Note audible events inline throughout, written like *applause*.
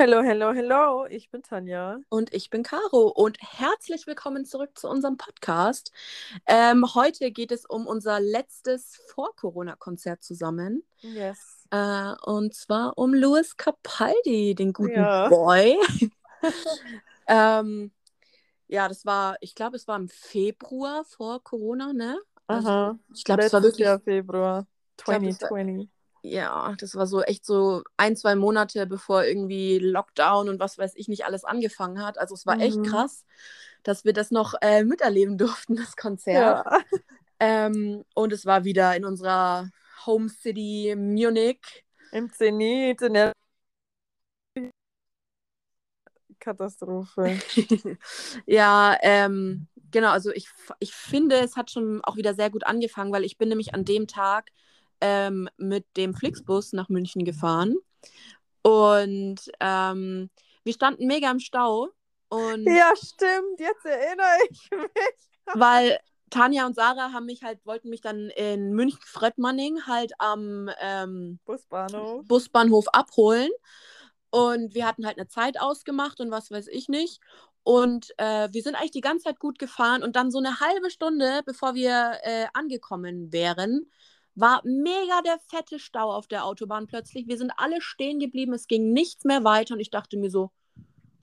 Hello, hello, hello. Ich bin Tanja. Und ich bin Caro und herzlich willkommen zurück zu unserem Podcast. Ähm, heute geht es um unser letztes Vor-Corona-Konzert zusammen. Yes. Äh, und zwar um Louis Capaldi, den guten Ja. Boy. *laughs* ähm, ja, das war, ich glaube, es war im Februar vor Corona, ne? Also, Aha. ich glaube, es war wirklich Jahr Februar glaub, das war- 2020. Ja, das war so echt so ein, zwei Monate, bevor irgendwie Lockdown und was weiß ich nicht alles angefangen hat. Also es war echt Mhm. krass, dass wir das noch äh, miterleben *laughs* durften, das Konzert. Ja. Ähm, und es war wieder in unserer Home City Munich. Im Zenit, in der Katastrophe. *laughs* ja, ähm, genau, also ich, ich finde, es hat schon auch wieder sehr gut angefangen, weil ich bin nämlich an dem Tag ähm, mit dem Flixbus nach München gefahren. Und ähm, wir standen mega im Stau. Und Ja, stimmt. Jetzt erinnere ich mich. *laughs* weil Tanja und Sarah haben mich halt, wollten mich dann in München-Fröttmanning halt am ähm, Busbahnhof. Busbahnhof abholen. Und wir hatten halt eine Zeit ausgemacht und was weiß ich nicht. Und äh, wir sind eigentlich die ganze Zeit gut gefahren. Und dann so eine halbe Stunde, bevor wir äh, angekommen wären, war mega der fette Stau auf der Autobahn plötzlich. Wir sind alle stehen geblieben. Es ging nichts mehr weiter. Und ich dachte mir so,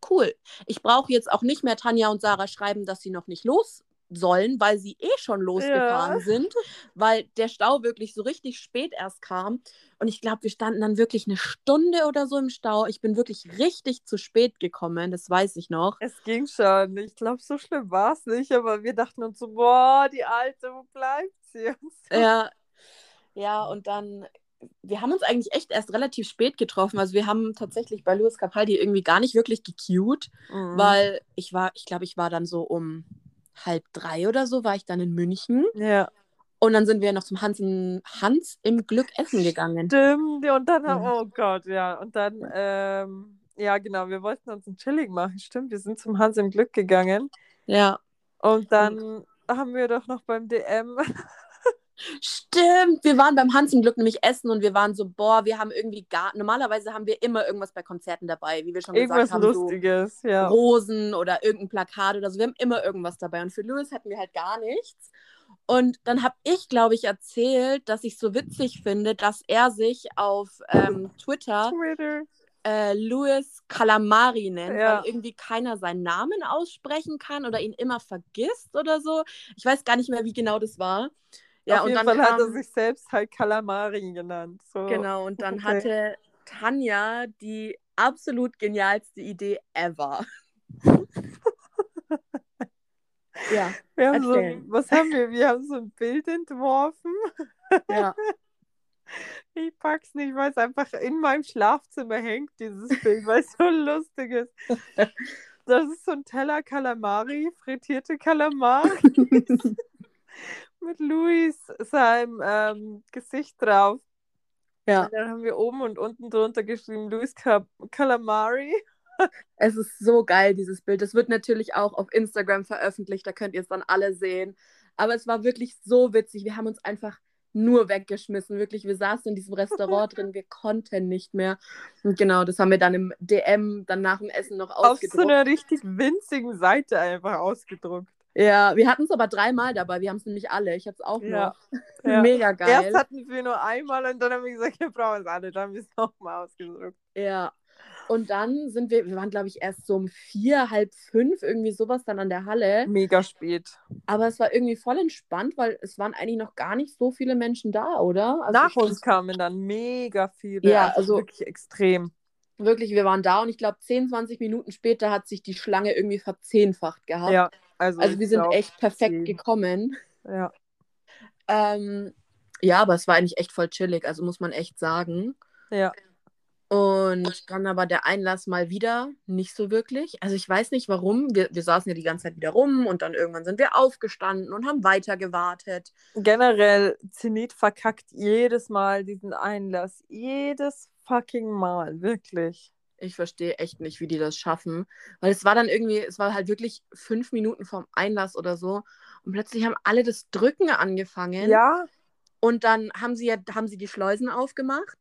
cool. Ich brauche jetzt auch nicht mehr Tanja und Sarah schreiben, dass sie noch nicht los sollen, weil sie eh schon losgefahren Ja. sind, weil der Stau wirklich so richtig spät erst kam. Und ich glaube, wir standen dann wirklich eine Stunde oder so im Stau. Ich bin wirklich richtig zu spät gekommen, das weiß ich noch. Es ging schon. Ich glaube, so schlimm war es nicht, aber wir dachten uns so, boah, die Alte, wo bleibt sie? So. Ja, ja, und dann, wir haben uns eigentlich echt erst relativ spät getroffen. Also wir haben tatsächlich bei Louis Capaldi irgendwie gar nicht wirklich gecued, Mhm. weil ich war, ich glaube, ich war dann so um halb drei oder so, war ich dann in München. Ja, Und dann sind wir noch zum Hans, Hans im Glück essen gegangen. stimmt. Und dann Ja. oh Gott, ja. Und dann, ähm, ja, genau, wir wollten uns ein Chilling machen. Stimmt, wir sind zum Hans im Glück gegangen. Ja. Und dann haben wir doch noch beim DM. Stimmt, wir waren beim Hans im Glück nämlich essen und wir waren so, boah, wir haben irgendwie gar, normalerweise haben wir immer irgendwas bei Konzerten dabei, wie wir schon Irgendwas gesagt haben, so Lustiges, ja. Rosen oder irgendein Plakat oder so. Wir haben immer irgendwas dabei und für Louis hatten wir halt gar nichts. Und dann habe ich, glaube ich, erzählt, dass ich so witzig finde, dass er sich auf ähm, Twitter Twitter. äh, Louis Calamari nennt, Ja. weil irgendwie keiner seinen Namen aussprechen kann oder ihn immer vergisst oder so. Ich weiß gar nicht mehr, wie genau das war. Ja, Auf und jeden dann Fall hat er sich selbst halt Calamari genannt. So. Genau, und dann Okay. hatte Tanja die absolut genialste Idee ever. *laughs* ja, Wir haben so, Erzähl. was haben wir? Wir haben so ein Bild entworfen. ja. *laughs* Ich pack's nicht, weil es einfach in meinem Schlafzimmer hängt, dieses Bild, weil es so *laughs* lustig ist. Das ist so ein Teller Kalamari, frittierte Kalamari mit Luis seinem ähm, Gesicht drauf. ja. Und dann haben wir oben und unten drunter geschrieben Luis Calamari. *laughs* Es ist so geil, dieses Bild. Das wird natürlich auch auf Instagram veröffentlicht, da könnt ihr es dann alle sehen. Aber es war wirklich so witzig. Wir haben uns einfach nur weggeschmissen. Wirklich, wir saßen in diesem Restaurant drin, wir konnten nicht mehr. Und genau, das haben wir dann im DM, dann nach dem Essen noch Auf so ausgedruckt. einer richtig winzigen Seite einfach ausgedruckt. Ja, wir hatten es aber dreimal dabei. Wir haben es nämlich alle. Ich habe es auch Ja. noch. Ja. *laughs* Mega geil. Erst hatten wir nur einmal und dann haben wir gesagt, wir brauchen es alle. Dann haben wir es *laughs* nochmal ausgedruckt. Ja. Und dann sind wir, wir waren, glaube ich, erst so um vier, halb fünf, irgendwie sowas dann an der Halle. Mega spät. Aber es war irgendwie voll entspannt, weil es waren eigentlich noch gar nicht so viele Menschen da, oder? Also Nach uns kamen dann mega viele. Ja, also- wirklich extrem. Wirklich, wir waren da und ich glaube, 10, 20 Minuten später hat sich die Schlange irgendwie verzehnfacht gehabt. Ja, also, Also wir sind glaub, echt perfekt zehn. gekommen. Ja. Ähm, ja, aber es war eigentlich echt voll chillig, also muss man echt sagen. ja. Und dann aber der Einlass mal wieder nicht so wirklich. Also ich weiß nicht warum. Wir, wir saßen ja die ganze Zeit wieder rum und dann irgendwann sind wir aufgestanden und haben weiter gewartet. Generell, Zenit verkackt jedes Mal diesen Einlass. Jedes fucking Mal, wirklich. Ich verstehe echt nicht, wie die das schaffen. Weil es war dann irgendwie, es war halt wirklich fünf Minuten vorm Einlass oder so. Und plötzlich haben alle das Drücken angefangen. Ja, Und dann haben sie ja, haben sie die Schleusen aufgemacht.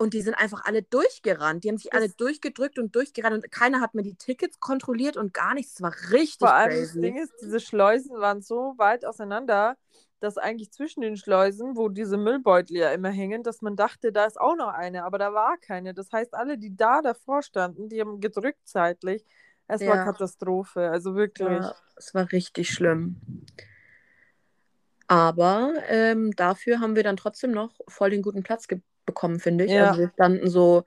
Und die sind einfach alle durchgerannt. Die haben sich Das- alle durchgedrückt und durchgerannt und keiner hat mir die Tickets kontrolliert und gar nichts. Es war richtig Vor allem das crazy. Ding ist, diese Schleusen waren so weit auseinander, dass eigentlich zwischen den Schleusen, wo diese Müllbeutel ja immer hängen, dass man dachte, da ist auch noch eine, aber da war keine. Das heißt, alle, die da davor standen, die haben gedrückt zeitlich. Es war Ja. Katastrophe, also wirklich. Ja, es war richtig schlimm. Aber ähm, dafür haben wir dann trotzdem noch voll den guten Platz bekommen, finde ich. Ja. Also wir standen so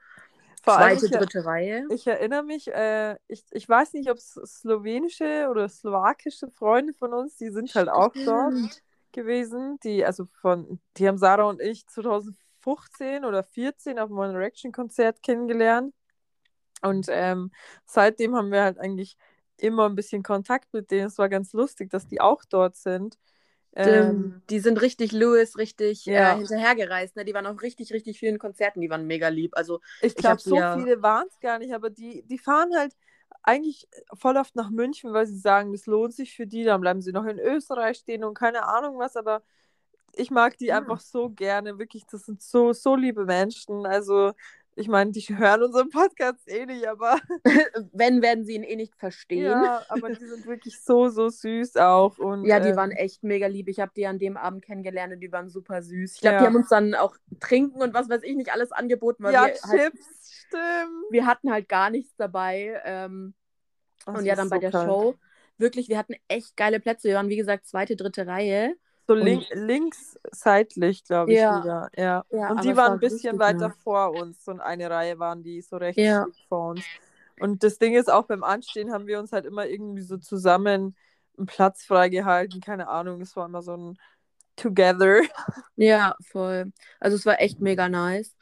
Vor zweite, ich, dritte Reihe. ich erinnere mich, äh, ich, ich weiß nicht, ob es slowenische oder slowakische Freunde von uns, die sind halt auch dort Stimmt. Gewesen. Die, also von, die haben Sarah und ich 2015 oder 14 auf dem One Direction Konzert kennengelernt. Und ähm, seitdem haben wir halt eigentlich immer ein bisschen Kontakt mit denen. Es war ganz lustig, dass die auch dort sind. Ähm. Die sind richtig Louis, richtig Ja. äh, hinterhergereist. Ne? Die waren auf richtig, richtig vielen Konzerten. Die waren mega lieb. Also ich glaube, so ja- viele waren es gar nicht, aber die, die fahren halt eigentlich voll oft nach München, weil sie sagen, das lohnt sich für die. Dann bleiben sie noch in Österreich stehen und keine Ahnung was, aber ich mag die Ja. einfach so gerne. Wirklich, das sind so, so liebe Menschen. Also, ich meine, die hören unseren Podcast eh nicht, aber *laughs* wenn, werden sie ihn eh nicht verstehen. ja, aber die sind wirklich so, so süß auch. Und, Ja, die ähm, waren echt mega lieb. Ich habe die an dem Abend kennengelernt und die waren super süß. Ich glaube, Ja. die haben uns dann auch trinken und was weiß ich nicht alles angeboten, weil ja, wir, halt, Chips, stimmt. wir hatten halt gar nichts dabei. Ähm, und ja, dann so bei der krank. Show, wirklich, wir hatten echt geile Plätze. Wir waren, wie gesagt, zweite, dritte Reihe. So link, links seitlich, glaube ich, Ja. wieder. Ja. Ja, und die waren war ein bisschen weiter nice. vor uns. So eine Reihe waren die so recht Ja. vor uns. Und das Ding ist, auch beim Anstehen haben wir uns halt immer irgendwie so zusammen einen Platz freigehalten. Keine Ahnung, es war immer so ein Together. Ja, voll. Also es war echt mega nice.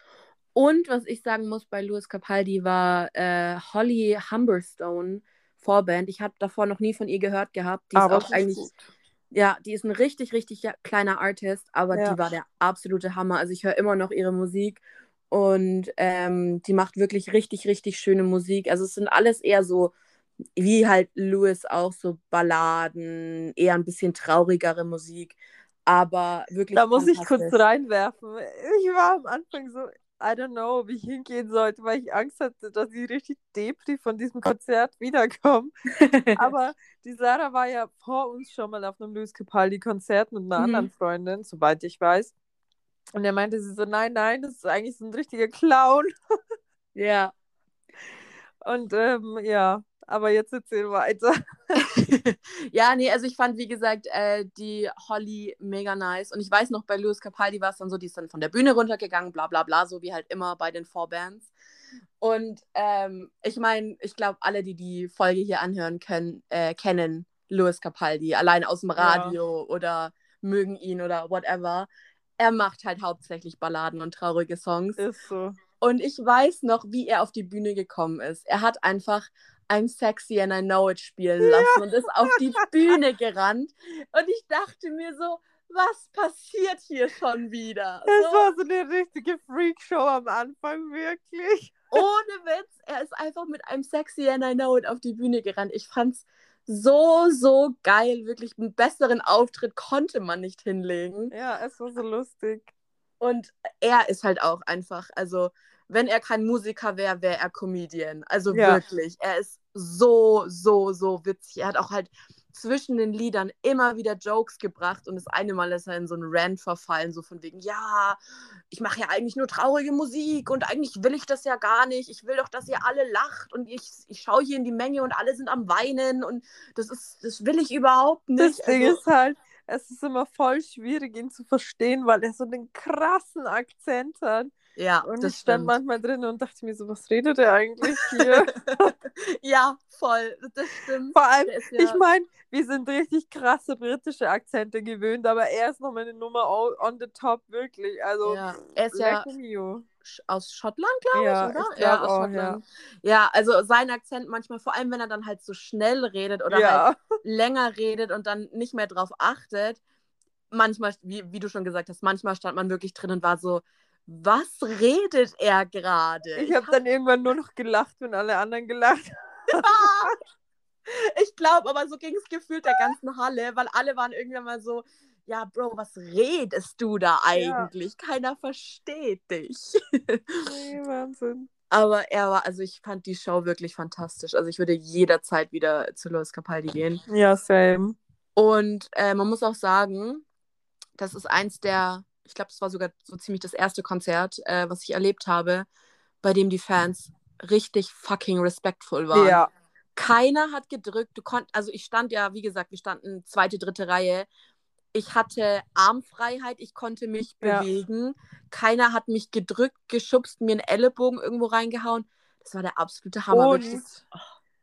Und was ich sagen muss bei Louis Capaldi war äh, Holly Humberstone Vorband. Ich habe davor noch nie von ihr gehört gehabt. Die ist Aber auch ist eigentlich, gut. ja, die ist ein richtig, richtig kleiner Artist, aber Ja. die war der absolute Hammer. Also ich höre immer noch ihre Musik und ähm, die macht wirklich richtig, richtig schöne Musik. Also es sind alles eher so, wie halt Louis auch, so Balladen, eher ein bisschen traurigere Musik. Aber wirklich. Da muss ich kurz reinwerfen. Ich war am Anfang so, I don't know, wie ich hingehen sollte, weil ich Angst hatte, dass ich richtig Depri von diesem Konzert wiederkomme. *laughs* Aber die Sarah war ja vor uns schon mal auf einem Luis Capaldi-Konzert mit einer Mhm. anderen Freundin, soweit ich weiß. Und er meinte sie so, nein, nein, das ist eigentlich so ein richtiger Clown. ja. Und ähm, ja, aber jetzt erzähl weiter. *laughs* ja, nee, also ich fand, wie gesagt, äh, die Holly mega nice. Und ich weiß noch, bei Louis Capaldi war es dann so, die ist dann von der Bühne runtergegangen, bla bla bla, so wie halt immer bei den Vorbands. Und ähm, ich meine, ich glaube, alle, die die Folge hier anhören können, äh, kennen Louis Capaldi, allein aus dem Ja. Radio oder mögen ihn oder whatever. Er macht halt hauptsächlich Balladen und traurige Songs. Ist so. Und ich weiß noch, wie er auf die Bühne gekommen ist. Er hat einfach I'm sexy and I know it spielen lassen und ist auf die *laughs* Bühne gerannt. Und ich dachte mir so, was passiert hier schon wieder? Es So, war so eine richtige Freakshow am Anfang, wirklich. ohne Witz, er ist einfach mit I'm sexy and I know it auf die Bühne gerannt. Ich fand's so, so geil. Wirklich einen besseren Auftritt konnte man nicht hinlegen. Ja, es war so lustig. Und er ist halt auch einfach, also wenn er kein Musiker wäre, wäre er Comedian. Also Ja. wirklich, er ist so, so, so witzig. Er hat auch halt zwischen den Liedern immer wieder Jokes gebracht und das eine Mal ist er in so einen Rant verfallen, so von wegen, ja, ich mache ja eigentlich nur traurige Musik und eigentlich will ich das ja gar nicht. Ich will doch, dass ihr alle lacht und ich, ich schaue hier in die Menge und alle sind am Weinen und das ist, das will ich überhaupt Das nicht. Ding Also, ist halt, es ist immer voll schwierig, ihn zu verstehen, weil er so einen krassen Akzent hat. Ja, Und ich stand stimmt. manchmal drin und dachte mir so, was redet er eigentlich hier? *laughs* ja, voll, das stimmt. Vor allem, ja- ich meine, wir sind richtig krasse britische Akzente gewöhnt, aber er ist nochmal eine Nummer on the top, wirklich. Also, Ja, er ist ja mio. Aus Schottland, glaube Ja, ich, oder? ich ja, aus auch, Schottland. Ja. also sein Akzent manchmal, vor allem wenn er dann halt so schnell redet oder halt länger redet und dann nicht mehr drauf achtet. Manchmal, wie, wie du schon gesagt hast, manchmal stand man wirklich drin und war so, was redet er gerade? ich habe dann irgendwann nur noch gelacht, wenn alle anderen gelacht haben. *laughs* Ich glaube, aber so ging es gefühlt der ganzen Halle, weil alle waren irgendwann mal so, ja, Bro, was redest du da eigentlich? Ja. Keiner versteht dich. nee, Wahnsinn. Aber er war, also ich fand die Show wirklich fantastisch. Also ich würde jederzeit wieder zu Louis Capaldi gehen. Ja, same. Und äh, man muss auch sagen, das ist eins der, ich glaube, das war sogar so ziemlich das erste Konzert, äh, was ich erlebt habe, bei dem die Fans richtig fucking respectful waren. Ja. Keiner hat gedrückt. Du konnt, also ich stand ja, wie gesagt, wir standen zweite, dritte Reihe ich hatte Armfreiheit, ich konnte mich ja. bewegen. Keiner hat mich gedrückt, geschubst, mir einen Ellenbogen irgendwo reingehauen. Das war der absolute Hammer. Und das, oh.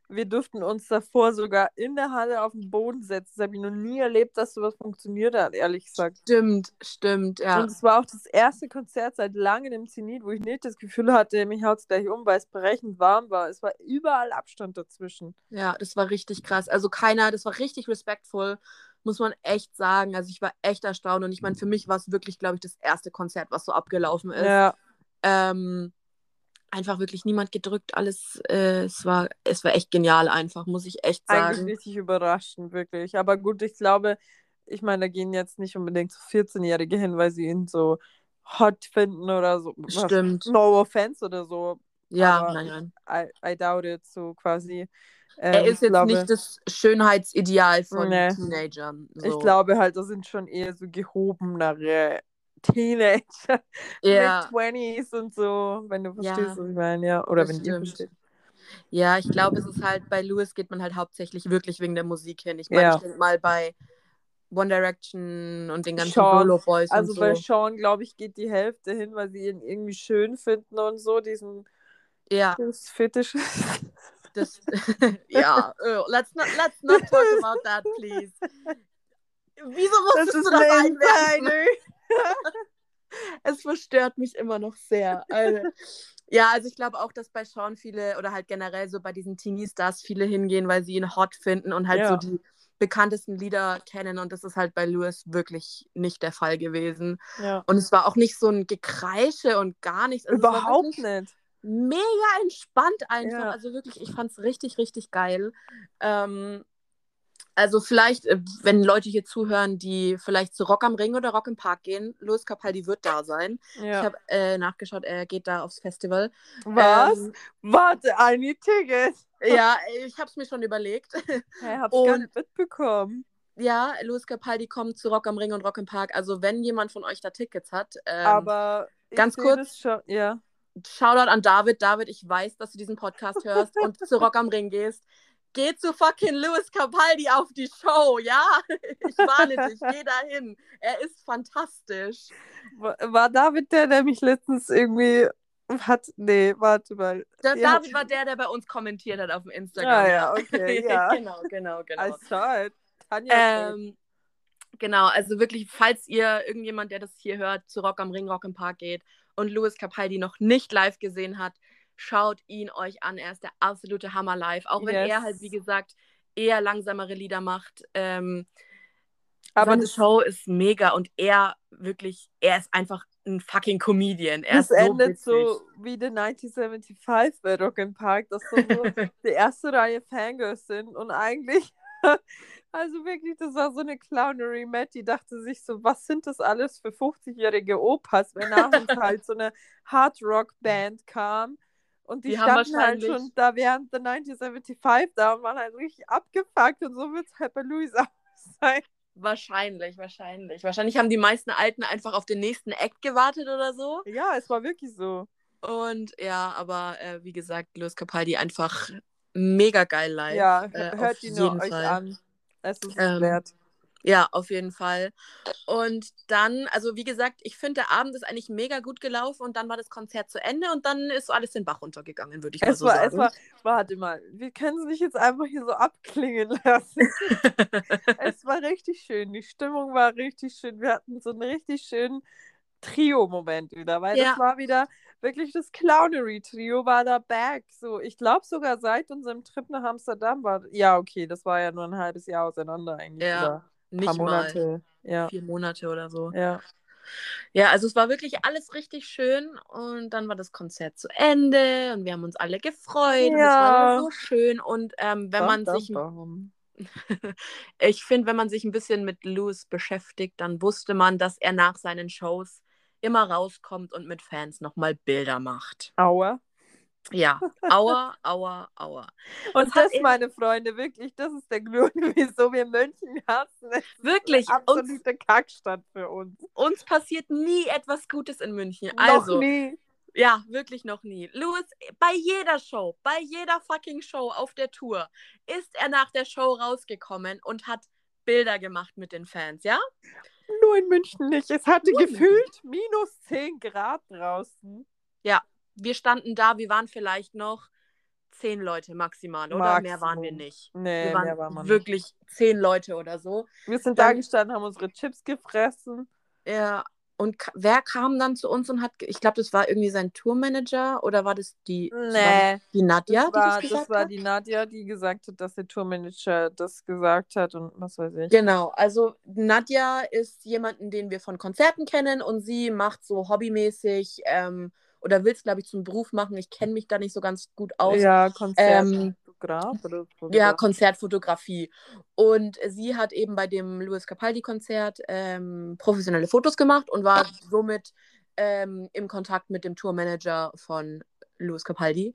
Wir durften uns davor sogar in der Halle auf den Boden setzen. Das habe ich noch nie erlebt, dass sowas funktioniert hat, ehrlich gesagt. Stimmt, stimmt, ja. Und es war auch das erste Konzert seit langem im Zenit, wo ich nicht das Gefühl hatte, mich haut es gleich um, weil es berechnet warm war. Es war überall Abstand dazwischen. Ja, das war richtig krass. Also keiner, das war richtig respektvoll muss man echt sagen. Also ich war echt erstaunt und ich meine, für mich war es wirklich, glaube ich, das erste Konzert, was so abgelaufen ist. Ja. Ähm, einfach wirklich niemand gedrückt, alles, äh, es, war, es war echt genial einfach, muss ich echt sagen. Eigentlich richtig überraschend, wirklich. Aber gut, ich glaube, ich meine, da gehen jetzt nicht unbedingt so 14-Jährige hin, weil sie ihn so hot finden oder so. Stimmt. No offense oder so. Ja, Aber nein, nein. I, I doubt it, so quasi. Ähm, er ist jetzt glaube, nicht das Schönheitsideal von nee. Teenagern. So. Ich glaube halt, das sind schon eher so gehobenere Teenager *laughs* ja. mit 20s und so, wenn du verstehst, ja. was ich meine, ja. Oder das wenn stimmt. ihr versteht. Ja, ich glaube, es ist halt, bei Louis geht man halt hauptsächlich wirklich wegen der Musik hin. Ich meine, ja. ich denke mal bei One Direction und den ganzen Sean, Solo Boys Also so. bei Sean, glaube ich, geht die Hälfte hin, weil sie ihn irgendwie schön finden und so, diesen ja. Fetisch. *laughs* das, *laughs* ja, uh, let's, not, let's not talk about that, please. Wieso musstest du das einwerfen? *laughs* es verstört mich immer noch sehr. Also, ja, also ich glaube auch, dass bei Sean viele oder halt generell so bei diesen Teenie-Stars viele hingehen, weil sie ihn hot finden und halt ja. so die bekanntesten Lieder kennen und das ist halt bei Louis wirklich nicht der Fall gewesen. Ja. Und es war auch nicht so ein Gekreische und gar nichts. Also Überhaupt nicht mega entspannt einfach. Ja. Also wirklich, ich fand es richtig, richtig geil. Ähm, also vielleicht, äh, wenn Leute hier zuhören, die vielleicht zu Rock am Ring oder Rock im Park gehen, Louis Capaldi wird da sein. Ja. Ich habe äh, nachgeschaut, er geht da aufs Festival. Was? Ähm, Warte, I need tickets. *laughs* Ja, ich habe es mir schon überlegt. *laughs* Hey, hab's und, gar nicht mitbekommen. Ja, Louis Capaldi kommt zu Rock am Ring und Rock im Park. Also wenn jemand von euch da Tickets hat. Ähm, Aber ganz kurz. Schon, ja. Shoutout an David. David, ich weiß, dass du diesen Podcast hörst und zu Rock am Ring gehst. Geh zu fucking Louis Capaldi auf die Show, ja? *laughs* Ich warne dich, geh dahin. Er ist fantastisch. War David der, der mich letztens irgendwie hat. Nee, warte mal. Der ja. David war der, der bei uns kommentiert hat auf dem Instagram. Ah, ja, okay, *laughs* ja. genau, genau, genau. I saw it. Tanja. Ähm, genau, also wirklich, falls ihr irgendjemand, der das hier hört, zu Rock am Ring, Rock im Park geht und Louis Capaldi noch nicht live gesehen hat, schaut ihn euch an. Er ist der absolute Hammer live. Auch wenn yes. er halt, wie gesagt, eher langsamere Lieder macht. Ähm, aber die Show ist mega und er wirklich, er ist einfach ein fucking Comedian. Er das ist so endet witzig. so wie The 1975 bei Rock Park, dass so, so *laughs* die erste Reihe Fangirls sind und eigentlich *laughs* Also wirklich, das war so eine Clownery. Matty dachte sich so, was sind das alles für 50-jährige Opas, wenn nach uns *laughs* halt so eine Hard-Rock-Band kam. Und die, die standen halt schon da während der 1975 da und waren halt richtig abgefuckt und so wird es halt bei Louis *laughs* auch sein. Wahrscheinlich, wahrscheinlich. Wahrscheinlich haben die meisten Alten einfach auf den nächsten Act gewartet oder so. Ja, es war wirklich so. Und ja, aber äh, wie gesagt, Louis Capaldi einfach mega geil live. Ja, äh, hört ihn nur euch an. Es ist ähm, wert. Ja, auf jeden Fall. Und dann, also wie gesagt, ich finde, der Abend ist eigentlich mega gut gelaufen und dann war das Konzert zu Ende und dann ist so alles den Bach runtergegangen, würde ich es mal so war, sagen. Es war, warte mal, wir können es nicht jetzt einfach hier so abklingen lassen. *laughs* es war richtig schön, die Stimmung war richtig schön. Wir hatten so einen richtig schönen Trio-Moment wieder, weil ja. das war wieder wirklich das Clownery-Trio war da back. So, ich glaube sogar seit unserem Trip nach Amsterdam war. Ja, okay, das war ja nur ein halbes Jahr auseinander eigentlich. Ja, nicht Monate. Mal. Ja. Vier Monate oder so. Ja. Ja, also es war wirklich alles richtig schön und dann war das Konzert zu Ende und wir haben uns alle gefreut ja. es war so schön und ähm, wenn man sich *laughs* ich finde, wenn man sich ein bisschen mit Louis beschäftigt, dann wusste man, dass er nach seinen Shows immer rauskommt und mit Fans nochmal Bilder macht. Aua. Ja, *laughs* aua, aua, aua. Und das, das meine Freunde, wirklich, das ist der Grund, *laughs* wieso wir München hassen. Wirklich. absolute uns, Kackstadt für uns. Uns passiert nie etwas Gutes in München. Noch also, nie. Ja, wirklich noch nie. Louis, bei jeder Show, bei jeder fucking Show auf der Tour ist er nach der Show rausgekommen und hat Bilder gemacht mit den Fans, ja? Nur in München nicht. Es hatte Nur gefühlt minus 10 Grad draußen. Ja, wir standen da, wir waren vielleicht noch zehn Leute maximal, oder? Maximum. Mehr waren wir nicht. Nee, wir waren mehr waren wir wirklich nicht. zehn Leute oder so. Wir sind Dann, da gestanden, haben unsere Chips gefressen. Ja, und wer kam dann zu uns und hat, ich glaube, das war irgendwie sein Tourmanager oder war das die, nee, die Nadja? Das war, die das, das war die Nadja, die gesagt hat, dass der Tourmanager das gesagt hat und was weiß ich. Genau, also Nadja ist jemanden, den wir von Konzerten kennen und sie macht so hobbymäßig ähm, oder will es, glaube ich, zum Beruf machen. Ich kenne mich da nicht so ganz gut aus. Ja, Konzertfotograf ähm, Ja, Konzertfotografie. Und sie hat eben bei dem Louis Capaldi-Konzert ähm, professionelle Fotos gemacht und war somit ähm, im Kontakt mit dem Tourmanager von Louis Capaldi.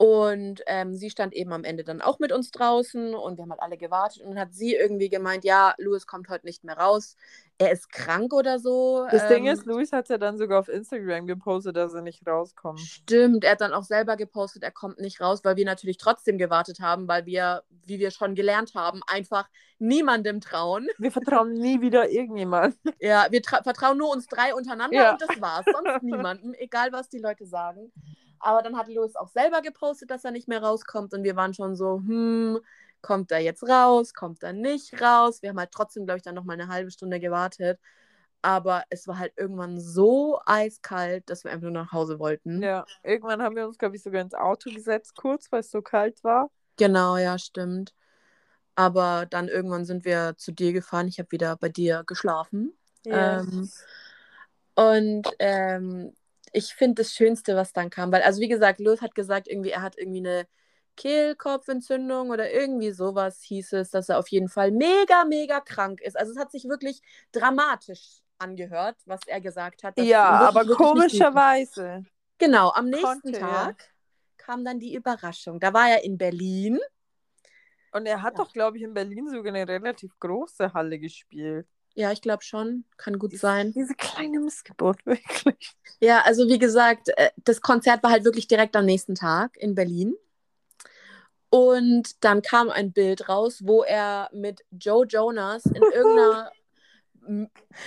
Und ähm, sie stand eben am Ende dann auch mit uns draußen und wir haben halt alle gewartet und dann hat sie irgendwie gemeint, ja, Louis kommt heute nicht mehr raus. Er ist krank oder so. Das ähm, Ding ist, Louis hat ja dann sogar auf Instagram gepostet, dass er nicht rauskommt. Stimmt, er hat dann auch selber gepostet, er kommt nicht raus, weil wir natürlich trotzdem gewartet haben, weil wir, wie wir schon gelernt haben, einfach niemandem trauen. *laughs* Wir vertrauen nie wieder irgendjemand. Ja, wir vertrauen nur uns drei untereinander ja. und das war's. Sonst niemandem, egal was die Leute sagen. Aber dann hat Louis auch selber gepostet, dass er nicht mehr rauskommt und wir waren schon so, hm, kommt er jetzt raus, kommt er nicht raus? Wir haben halt trotzdem, glaube ich, dann nochmal eine halbe Stunde gewartet. Aber es war halt irgendwann so eiskalt, dass wir einfach nur nach Hause wollten. Ja, irgendwann haben wir uns, glaube ich, sogar ins Auto gesetzt, kurz, weil es so kalt war. Genau, ja, stimmt. Aber dann irgendwann sind wir zu dir gefahren. Ich habe wieder bei dir geschlafen. Yes. Ähm, und ähm, ich finde das Schönste, was dann kam, weil, also wie gesagt, Louis hat gesagt, irgendwie, er hat irgendwie eine Kehlkopfentzündung oder irgendwie sowas hieß es, dass er auf jeden Fall mega, mega krank ist. Also es hat sich wirklich dramatisch angehört, was er gesagt hat. Ja, aber komischerweise. Genau, am nächsten Konnte, Tag ja. kam dann die Überraschung. Da war er in Berlin. Und er hat ja. doch, glaube ich, in Berlin sogar eine relativ große Halle gespielt. Ja, ich glaube schon. Kann gut diese, sein. Diese kleine Missgeburt, *laughs* wirklich. Ja, also wie gesagt, äh, das Konzert war halt wirklich direkt am nächsten Tag in Berlin. Und dann kam ein Bild raus, wo er mit Joe Jonas in *laughs* irgendeiner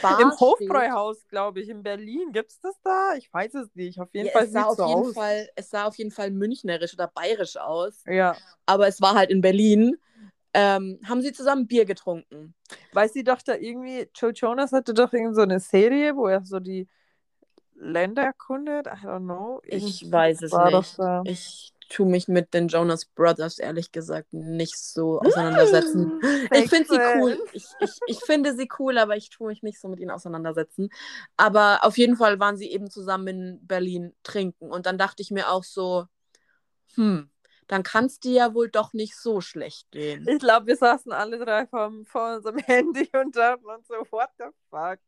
Bar Im Hofbräuhaus, glaube ich, in Berlin. Gibt es das da? Ich weiß es nicht. Auf jeden ja, Fall es sah auf so jeden aus. Fall, Es sah auf jeden Fall münchnerisch oder bayerisch aus. Ja. Aber es war halt in Berlin ähm, haben sie zusammen Bier getrunken. Weil sie doch da irgendwie, Joe Jonas hatte doch irgendwie so eine Serie, wo er so die Länder erkundet. I don't know. Ich weiß es nicht. Ich tue mich mit den Jonas Brothers ehrlich gesagt nicht so auseinandersetzen. ich finde sie cool. Ich, ich, ich finde sie cool, aber ich tue mich nicht so mit ihnen auseinandersetzen. Aber auf jeden Fall waren sie eben zusammen in Berlin trinken. Und dann dachte ich mir auch so, hm, dann kann es dir ja wohl doch nicht so schlecht gehen. Ich glaube, wir saßen alle drei vom, vor unserem *laughs* Handy und dachten uns so, what the fuck?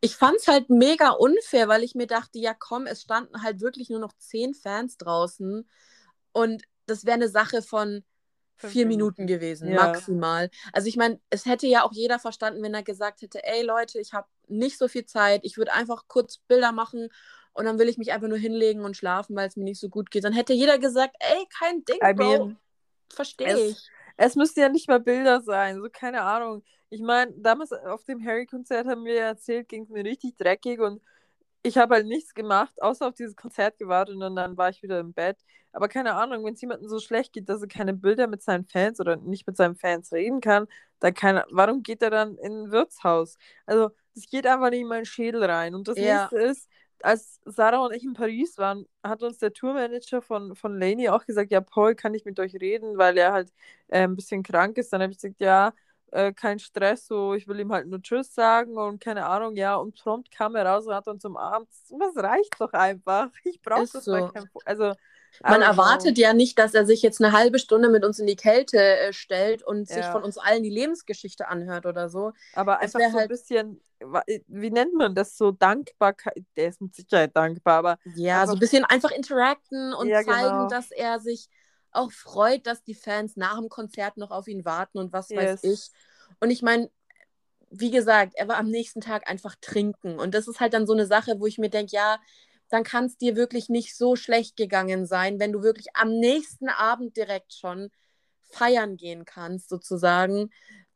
Ich fand es halt mega unfair, weil ich mir dachte, ja komm, es standen halt wirklich nur noch zehn Fans draußen und das wäre eine Sache von vier Minuten gewesen, ja. maximal. Also ich meine, es hätte ja auch jeder verstanden, wenn er gesagt hätte, ey Leute, ich habe nicht so viel Zeit, ich würde einfach kurz Bilder machen und dann will ich mich einfach nur hinlegen und schlafen, weil es mir nicht so gut geht. Dann hätte jeder gesagt, ey, kein Ding, I Bro. Verstehe ich. Es müssten ja nicht mal Bilder sein, so keine Ahnung. Ich meine, damals auf dem Harry-Konzert haben wir erzählt, ging es mir richtig dreckig und ich habe halt nichts gemacht, außer auf dieses Konzert gewartet und dann war ich wieder im Bett. Aber keine Ahnung, wenn es jemandem so schlecht geht, dass er keine Bilder mit seinen Fans oder nicht mit seinen Fans reden kann, dann keine, warum geht er dann in ein Wirtshaus? Also, das geht einfach nicht in meinen Schädel rein. Und das ja. nächste ist, als Sarah und ich in Paris waren, hat uns der Tourmanager von, von Laney auch gesagt, ja, Paul, kann ich mit euch reden, weil er halt äh, ein bisschen krank ist. Dann habe ich gesagt, ja, äh, kein Stress, so ich will ihm halt nur Tschüss sagen und keine Ahnung, ja, und prompt kam er raus und hat uns umarmt. Was reicht doch einfach. Ich brauche das so. kein, Also Man erwartet ja nicht, dass er sich jetzt eine halbe Stunde mit uns in die Kälte äh, stellt und sich Ja. von uns allen die Lebensgeschichte anhört oder so. Aber Es einfach so ein halt- bisschen, wie nennt man das so, Dankbarkeit, der ist mit Sicherheit dankbar, aber Ja, so ein bisschen einfach interacten und Ja, zeigen, genau. dass er sich auch freut, dass die Fans nach dem Konzert noch auf ihn warten und was weiß Yes. ich. Und ich meine, wie gesagt, er war am nächsten Tag einfach trinken. Und das ist halt dann so eine Sache, wo ich mir denke, ja, dann kann es dir wirklich nicht so schlecht gegangen sein, wenn du wirklich am nächsten Abend direkt schon feiern gehen kannst, sozusagen.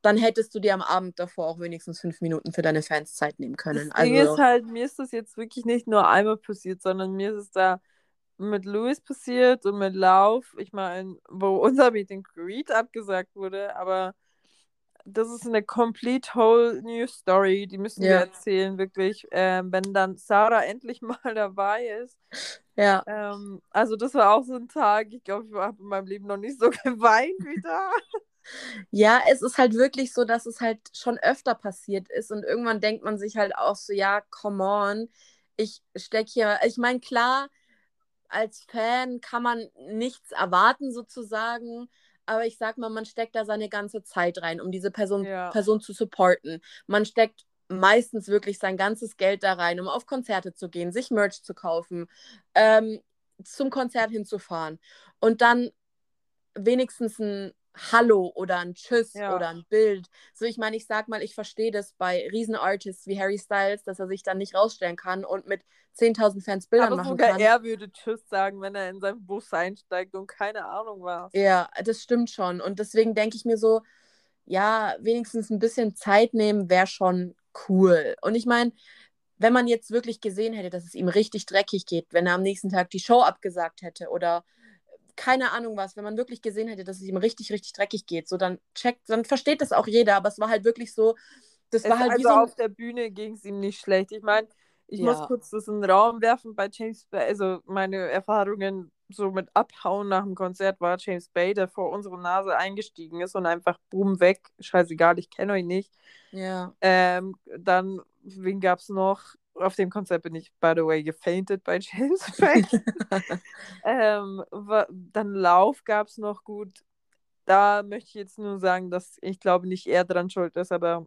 Dann hättest du dir am Abend davor auch wenigstens fünf Minuten für deine Fans Zeit nehmen können. das Ding Also, ist halt, mir ist das jetzt wirklich nicht nur einmal passiert, sondern mir ist es da mit Louis passiert und mit Lauf. Ich meine, wo *laughs* unser Meeting Greet abgesagt wurde, aber das ist eine complete whole new story, die müssen wir Ja. erzählen, wirklich. Ähm, wenn dann Sarah *laughs* endlich mal dabei ist. ja. Ähm, also das war auch so ein Tag, ich glaube, ich habe in meinem Leben noch nicht so *laughs* geweint wie da. Ja, es ist halt wirklich so, dass es halt schon öfter passiert ist und irgendwann denkt man sich halt auch so, ja, come on, ich stecke hier, ich meine, klar, als Fan kann man nichts erwarten sozusagen, aber ich sag mal, man steckt da seine ganze Zeit rein, um diese Person, Ja. Person zu supporten. Man steckt meistens wirklich sein ganzes Geld da rein, um auf Konzerte zu gehen, sich Merch zu kaufen, ähm, zum Konzert hinzufahren und dann wenigstens ein Hallo oder ein Tschüss Ja. oder ein Bild. So, ich meine, ich sag mal, ich verstehe das bei Riesenartists wie Harry Styles, dass er sich dann nicht rausstellen kann und mit 10.000 Fans Bildern Aber machen sogar kann. er würde Tschüss sagen, wenn er in seinen Bus einsteigt und keine Ahnung was. Ja, das stimmt schon. Und deswegen denke ich mir so, ja, wenigstens ein bisschen Zeit nehmen wäre schon cool. Und ich meine, wenn man jetzt wirklich gesehen hätte, dass es ihm richtig dreckig geht, wenn er am nächsten Tag die Show abgesagt hätte oder keine Ahnung was, wenn man wirklich gesehen hätte, dass es ihm richtig, richtig dreckig geht, so dann checkt, dann versteht das auch jeder, aber es war halt wirklich so, das Es, war halt also wie so ein, auf der Bühne ging es ihm nicht schlecht. Ich meine, ich Ja. muss kurz das in den Raum werfen bei James Bay. Also meine Erfahrungen so mit Abhauen nach dem Konzert war James Bay, der vor unserer Nase eingestiegen ist und einfach boom weg. Scheißegal, ich kenne euch nicht. ja, Ähm, dann, wen gab es noch? Auf dem Konzert bin ich, by the way, gefaintet bei James *laughs* Bay. *laughs* ähm, dann Lauf gab es noch gut. Da möchte ich jetzt nur sagen, dass ich glaube nicht er dran schuld ist, aber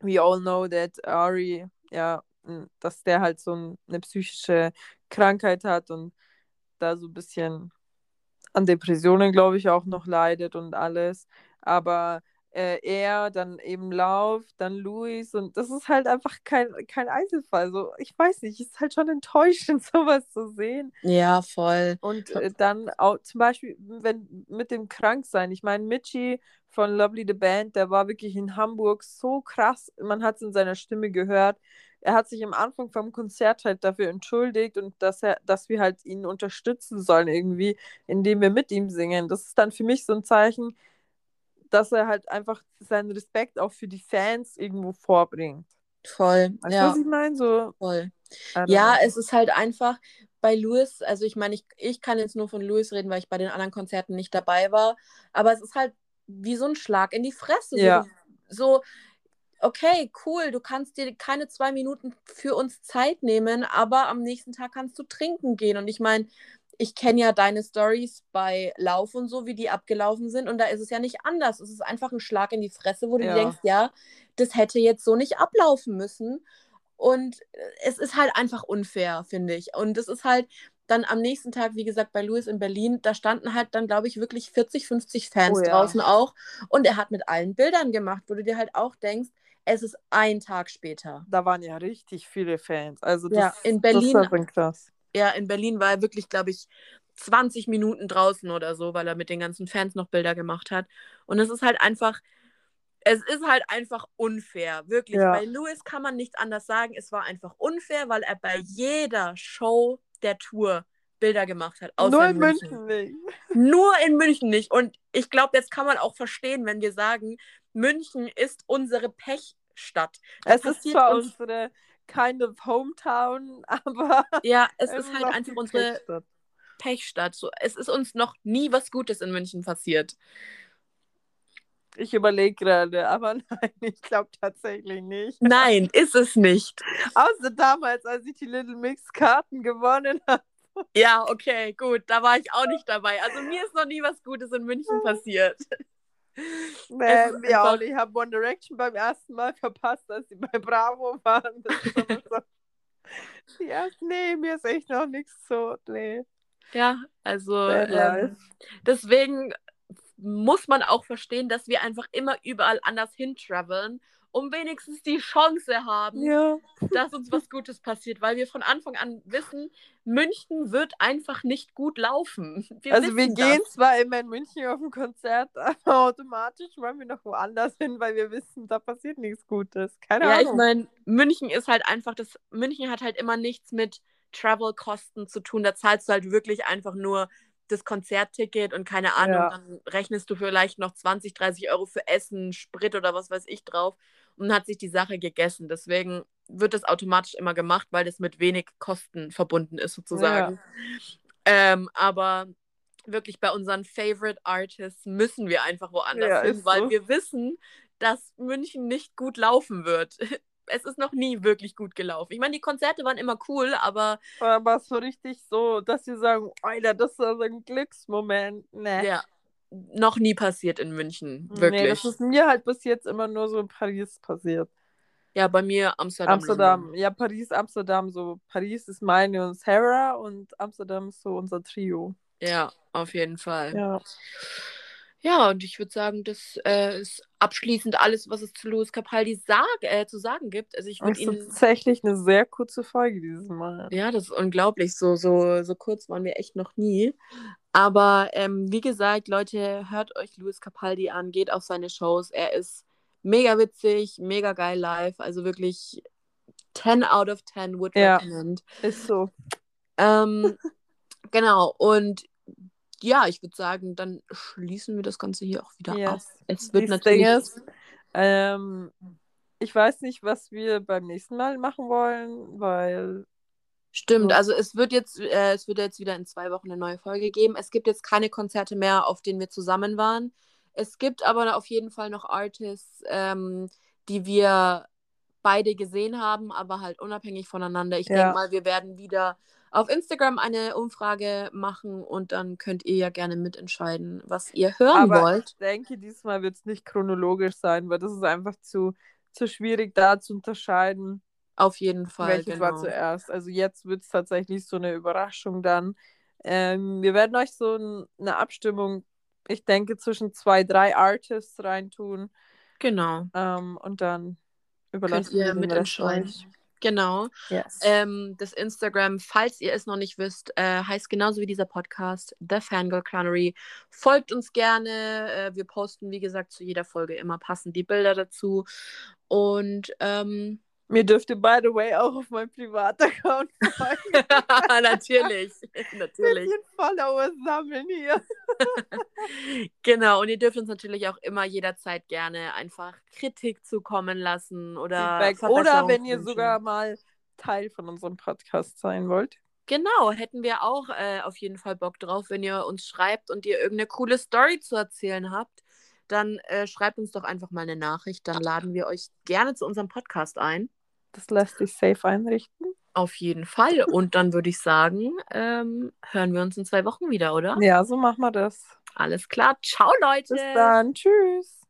we all know that Ari, ja, dass der halt so ein, eine psychische Krankheit hat und da so ein bisschen an Depressionen, glaube ich, auch noch leidet und alles. Aber äh, er, dann eben Lauf, dann Luis und das ist halt einfach kein, kein Einzelfall. So, ich weiß nicht, es ist halt schon enttäuschend, *laughs* sowas zu sehen. ja, voll. Und äh, dann auch zum Beispiel, wenn mit dem Kranksein, ich meine, Mitchie von Lovely the Band, der war wirklich in Hamburg so krass, man hat es in seiner Stimme gehört. Er hat sich am Anfang vom Konzert halt dafür entschuldigt und dass er, dass wir halt ihn unterstützen sollen irgendwie, indem wir mit ihm singen. Das ist dann für mich so ein Zeichen, dass er halt einfach seinen Respekt auch für die Fans irgendwo vorbringt. Voll. Weißt du, ja, was ich meine? So, voll. Ja, es ist halt einfach bei Louis, also ich meine, ich, ich kann jetzt nur von Louis reden, weil ich bei den anderen Konzerten nicht dabei war, aber es ist halt wie so ein Schlag in die Fresse. Ja. So, so, okay, cool, du kannst dir keine zwei Minuten für uns Zeit nehmen, aber am nächsten Tag kannst du trinken gehen. Und ich meine, ich kenne ja deine Stories bei Lauf und so, wie die abgelaufen sind. Und da ist es ja nicht anders. Es ist einfach ein Schlag in die Fresse, wo du Ja. denkst, ja, das hätte jetzt so nicht ablaufen müssen. Und äh, es ist halt einfach unfair, finde ich. Und es ist halt dann am nächsten Tag, wie gesagt, bei Louis in Berlin, da standen halt dann, glaube ich, wirklich 40, 50 Fans Oh ja. draußen auch. Und er hat mit allen Bildern gemacht, wo du dir halt auch denkst, es ist ein Tag später. Da waren ja richtig viele Fans. Also das, Ja, in Berlin- das war krass. Ja, in Berlin war er wirklich, glaube ich, 20 Minuten draußen oder so, weil er mit den ganzen Fans noch Bilder gemacht hat. Und es ist halt einfach, es ist halt einfach unfair, wirklich. Ja. Bei Louis kann man nichts anders sagen. Es war einfach unfair, weil er bei jeder Show der Tour Bilder gemacht hat. Nur in in München nicht. Nur in München nicht. Und ich glaube, jetzt kann man auch verstehen, wenn wir sagen, München ist unsere Pechstadt. Das Es ist zwar uns- unsere kind of hometown, *laughs* aber Ja, es ist halt einfach unsere Pechstadt. Pechstadt. So, es ist uns noch nie was Gutes in München passiert. Ich überlege gerade, aber *laughs* nein, ich glaube tatsächlich nicht. Nein, ist es nicht. Außer damals, als ich die Little Mix Karten gewonnen habe. Ja, okay, gut. Da war ich auch nicht dabei. Also mir ist noch nie was Gutes in München passiert. Mir auch nicht. Ich habe One Direction beim ersten Mal verpasst, als sie bei Bravo waren. So. *laughs* ja, nee, mir ist echt noch nichts so. Nee. Ja, also ähm, deswegen muss man auch verstehen, dass wir einfach immer überall anders hintraveln um wenigstens die Chance haben, ja. dass uns was Gutes passiert, weil wir von Anfang an wissen, München wird einfach nicht gut laufen. Wir also wir gehen das. zwar immer in München auf ein Konzert, *laughs* aber automatisch wollen wir noch woanders hin, weil wir wissen, da passiert nichts Gutes. Keine ja, Ahnung. Ja, ich meine, München ist halt einfach, das München hat halt immer nichts mit Travel-Kosten zu tun. Da zahlst du halt wirklich einfach nur das Konzertticket und keine Ahnung, ja. dann rechnest du vielleicht noch 20, 30 Euro für Essen, Sprit oder was weiß ich drauf und hat sich die Sache gegessen. Deswegen wird das automatisch immer gemacht, weil das mit wenig Kosten verbunden ist, sozusagen. Ja. Ähm, aber wirklich bei unseren Favorite Artists müssen wir einfach woanders ja, hin, weil so. wir wissen, dass München nicht gut laufen wird. *laughs* Es ist noch nie wirklich gut gelaufen. Ich meine, die Konzerte waren immer cool, aber. Aber so richtig so, dass sie sagen, Alter, das ist so ein Glücksmoment. Nee. Ja, noch nie passiert in München. Wirklich. Nee, das ist mir halt bis jetzt immer nur so in Paris passiert. Ja, bei mir Amsterdam. Amsterdam, London. ja, Paris, Amsterdam. So, Paris ist meine und Sarah und Amsterdam ist so unser Trio. Ja, auf jeden Fall. Ja. Ja, und ich würde sagen, das äh, ist abschließend alles, was es zu Louis Capaldi sag, äh, zu sagen gibt. Also ich würde Ihnen tatsächlich eine sehr kurze Folge dieses Mal. Ja, das ist unglaublich. So, so, so kurz waren wir echt noch nie. Aber ähm, wie gesagt, Leute, hört euch Louis Capaldi an, geht auf seine Shows. Er ist mega witzig, mega geil live. Also wirklich 10 out of 10 would ja, recommend. Ist so. Ähm, *laughs* genau, und ja, ich würde sagen, dann schließen wir das Ganze hier auch wieder yes. ab. Es wird Dies natürlich. Ist, ähm, ich weiß nicht, was wir beim nächsten Mal machen wollen, weil Stimmt, also es wird jetzt, äh, es wird jetzt wieder in zwei Wochen eine neue Folge geben. Es gibt jetzt keine Konzerte mehr, auf denen wir zusammen waren. Es gibt aber auf jeden Fall noch Artists, ähm, die wir beide gesehen haben, aber halt unabhängig voneinander. Ich ja. denke mal, wir werden wieder auf Instagram eine Umfrage machen und dann könnt ihr ja gerne mitentscheiden, was ihr hören aber wollt. Ich denke, diesmal wird es nicht chronologisch sein, weil das ist einfach zu, zu schwierig da zu unterscheiden. Auf jeden Fall. Welches genau. war zuerst? Also jetzt wird es tatsächlich so eine Überraschung dann. Ähm, wir werden euch so ein, eine Abstimmung, ich denke, zwischen zwei, drei Artists reintun. Genau. Ähm, und dann überlassen Könnt ihr mitentscheiden. Genau. Yes. Ähm, das Instagram, falls ihr es noch nicht wisst, äh, heißt genauso wie dieser Podcast The Fangirl Clownery. Folgt uns gerne. Äh, wir posten, wie gesagt, zu jeder Folge immer passend die Bilder dazu. Und ähm, mir dürft ihr, by the way, auch auf meinem Privataccount *laughs* folgen. natürlich, *laughs* natürlich. Bisschen Follower sammeln hier. *laughs* genau, und ihr dürft uns natürlich auch immer jederzeit gerne einfach Kritik zukommen lassen oder Oder wenn ihr sogar mal Teil von unserem Podcast sein wollt. Genau, hätten wir auch äh, auf jeden Fall Bock drauf, wenn ihr uns schreibt und ihr irgendeine coole Story zu erzählen habt dann äh, schreibt uns doch einfach mal eine Nachricht. Dann laden wir euch gerne zu unserem Podcast ein. Das lässt sich safe einrichten. Auf jeden Fall. Und dann würde ich sagen, ähm, hören wir uns in zwei Wochen wieder, oder? Ja, so machen wir das. Alles klar. Ciao, Leute. Bis dann. Tschüss.